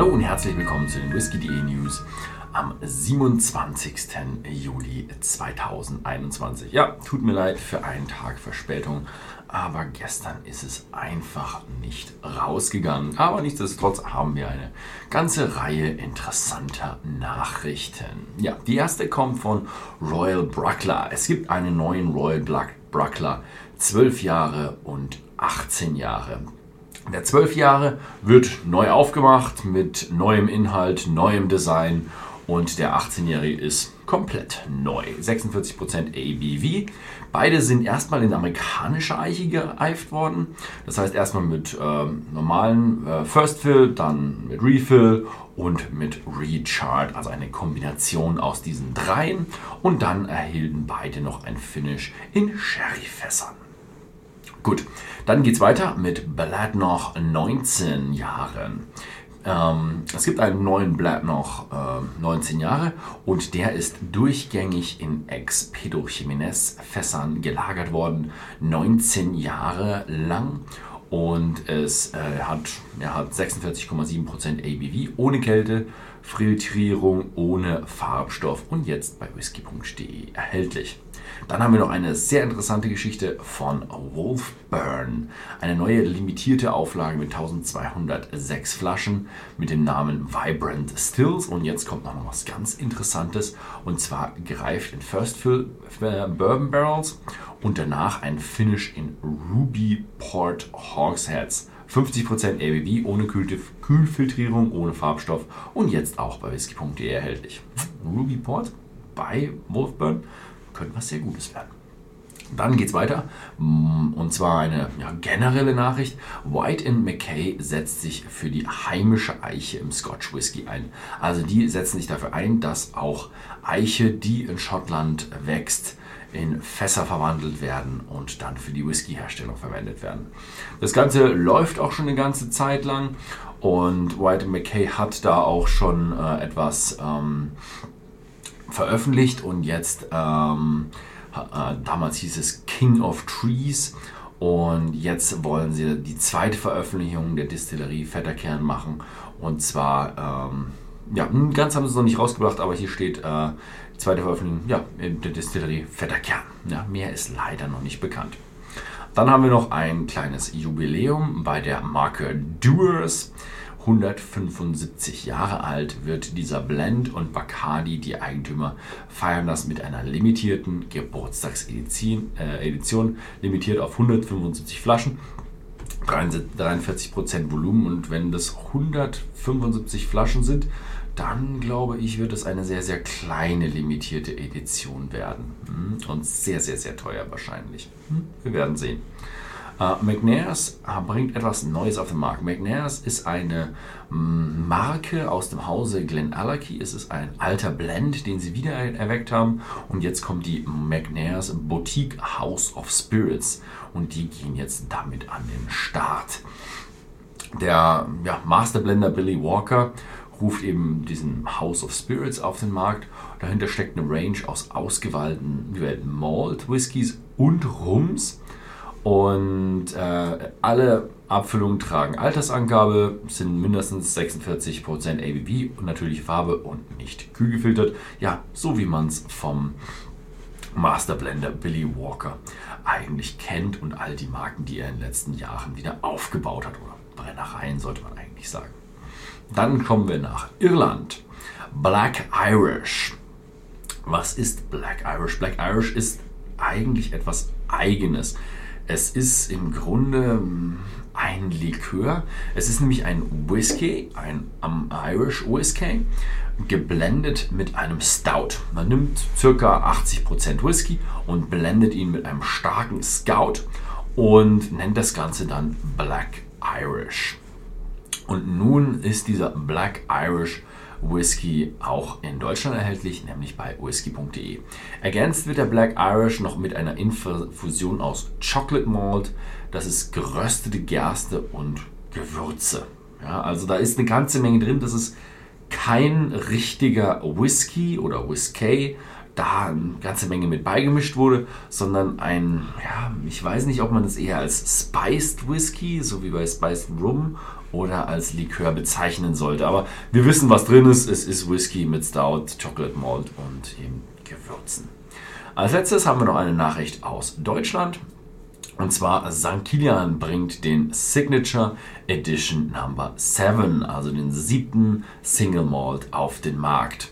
Hallo und herzlich willkommen zu den Whisky.de News am 27. Juli 2021. Ja, tut mir leid für einen Tag Verspätung, aber gestern ist es einfach nicht rausgegangen. Aber nichtsdestotrotz haben wir eine ganze Reihe interessanter Nachrichten. Ja, die erste kommt von Royal Bruckler. Es gibt einen neuen Royal Bruckler, 12 Jahre und 18 Jahre. Der 12 Jahre wird neu aufgemacht mit neuem Inhalt, neuem Design und der 18-Jährige ist komplett neu. 46% ABV. Beide sind erstmal in amerikanische Eiche geeift worden. Das heißt erstmal mit äh, normalen äh, First Fill, dann mit Refill und mit Recharge. Also eine Kombination aus diesen dreien. Und dann erhielten beide noch ein Finish in Sherryfässern. Gut, dann geht es weiter mit Blad noch 19 Jahren. Ähm, es gibt einen neuen Blab noch äh, 19 Jahre und der ist durchgängig in Ex-Pedro Jimenez Fässern gelagert worden, 19 Jahre lang. Und es äh, hat, er hat 46,7% ABV ohne Kälte, Filtrierung ohne Farbstoff und jetzt bei whisky.de erhältlich. Dann haben wir noch eine sehr interessante Geschichte von Wolfburn. Eine neue limitierte Auflage mit 1206 Flaschen mit dem Namen Vibrant Stills. Und jetzt kommt noch was ganz Interessantes. Und zwar gereift in First Fill äh, Bourbon Barrels und danach ein Finish in Ruby Port Hogsheads. 50% ABV ohne Kühlfiltrierung, ohne Farbstoff und jetzt auch bei whisky.de erhältlich. Ruby Port bei Wolfburn könnte was sehr Gutes werden. Dann geht es weiter mm, und zwar eine ja, generelle Nachricht. White McKay setzt sich für die heimische Eiche im Scotch Whisky ein. Also die setzen sich dafür ein, dass auch Eiche, die in Schottland wächst, in Fässer verwandelt werden und dann für die Whisky-Herstellung verwendet werden. Das Ganze läuft auch schon eine ganze Zeit lang und White McKay hat da auch schon äh, etwas ähm, veröffentlicht und jetzt, ähm, äh, damals hieß es King of Trees und jetzt wollen sie die zweite Veröffentlichung der Distillerie Vetterkern machen und zwar, ähm, ja, ganz haben sie es noch nicht rausgebracht, aber hier steht äh, zweite Veröffentlichung ja, der Distillerie Vetterkern. Ja, mehr ist leider noch nicht bekannt. Dann haben wir noch ein kleines Jubiläum bei der Marke Doers. 175 Jahre alt wird dieser Blend und Bacardi, die Eigentümer, feiern das mit einer limitierten Geburtstagsedition, äh, limitiert auf 175 Flaschen. 43% Volumen und wenn das 175 Flaschen sind, dann glaube ich, wird es eine sehr, sehr kleine limitierte Edition werden. Hm? Und sehr, sehr, sehr teuer wahrscheinlich. Hm? Wir werden sehen. Uh, McNairs bringt etwas Neues auf den Markt. McNairs ist eine mm, Marke aus dem Hause Glen Allerkey. Es ist ein alter Blend, den sie wieder erweckt haben. Und jetzt kommt die McNairs Boutique House of Spirits. Und die gehen jetzt damit an den Start. Der ja, Masterblender Billy Walker ruft eben diesen House of Spirits auf den Markt. Dahinter steckt eine Range aus ausgewählten Malt Whiskys und Rums. Und äh, alle Abfüllungen tragen Altersangabe, sind mindestens 46% ABV und natürliche Farbe und nicht kühl gefiltert. Ja, so wie man es vom Masterblender Billy Walker eigentlich kennt und all die Marken, die er in den letzten Jahren wieder aufgebaut hat. Oder Brennereien sollte man eigentlich sagen. Dann kommen wir nach Irland. Black Irish. Was ist Black Irish? Black Irish ist eigentlich etwas Eigenes. Es ist im Grunde hm, ein Likör. Es ist nämlich ein Whisky, ein Irish Whisky, geblendet mit einem Stout. Man nimmt ca. 80% Whisky und blendet ihn mit einem starken Scout und nennt das Ganze dann Black Irish. Und nun ist dieser Black Irish Whisky auch in Deutschland erhältlich, nämlich bei whisky.de. Ergänzt wird der Black Irish noch mit einer Infusion aus Chocolate Malt, das ist geröstete Gerste und Gewürze. Ja, also da ist eine ganze Menge drin. Das ist kein richtiger Whisky oder Whisky. da eine ganze Menge mit beigemischt wurde, sondern ein, ja, ich weiß nicht, ob man es eher als Spiced Whisky, so wie bei Spiced Rum, oder als Likör bezeichnen sollte. Aber wir wissen, was drin ist. Es ist Whisky mit Stout, Chocolate Malt und eben Gewürzen. Als letztes haben wir noch eine Nachricht aus Deutschland. Und zwar St. Kilian bringt den Signature Edition Number 7, also den siebten Single Malt auf den Markt.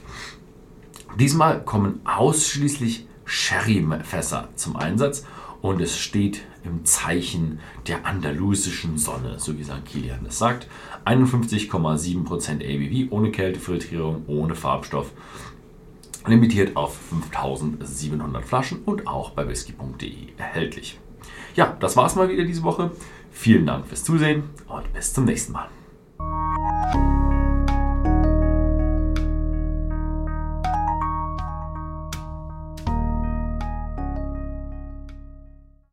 Diesmal kommen ausschließlich Sherry-Fässer zum Einsatz und es steht im Zeichen der andalusischen Sonne, so wie St. Kilian es sagt. 51,7% ABV ohne Kältefiltrierung, ohne Farbstoff. Limitiert auf 5700 Flaschen und auch bei whisky.de erhältlich. Ja, das war's mal wieder diese Woche. Vielen Dank fürs Zusehen und bis zum nächsten Mal.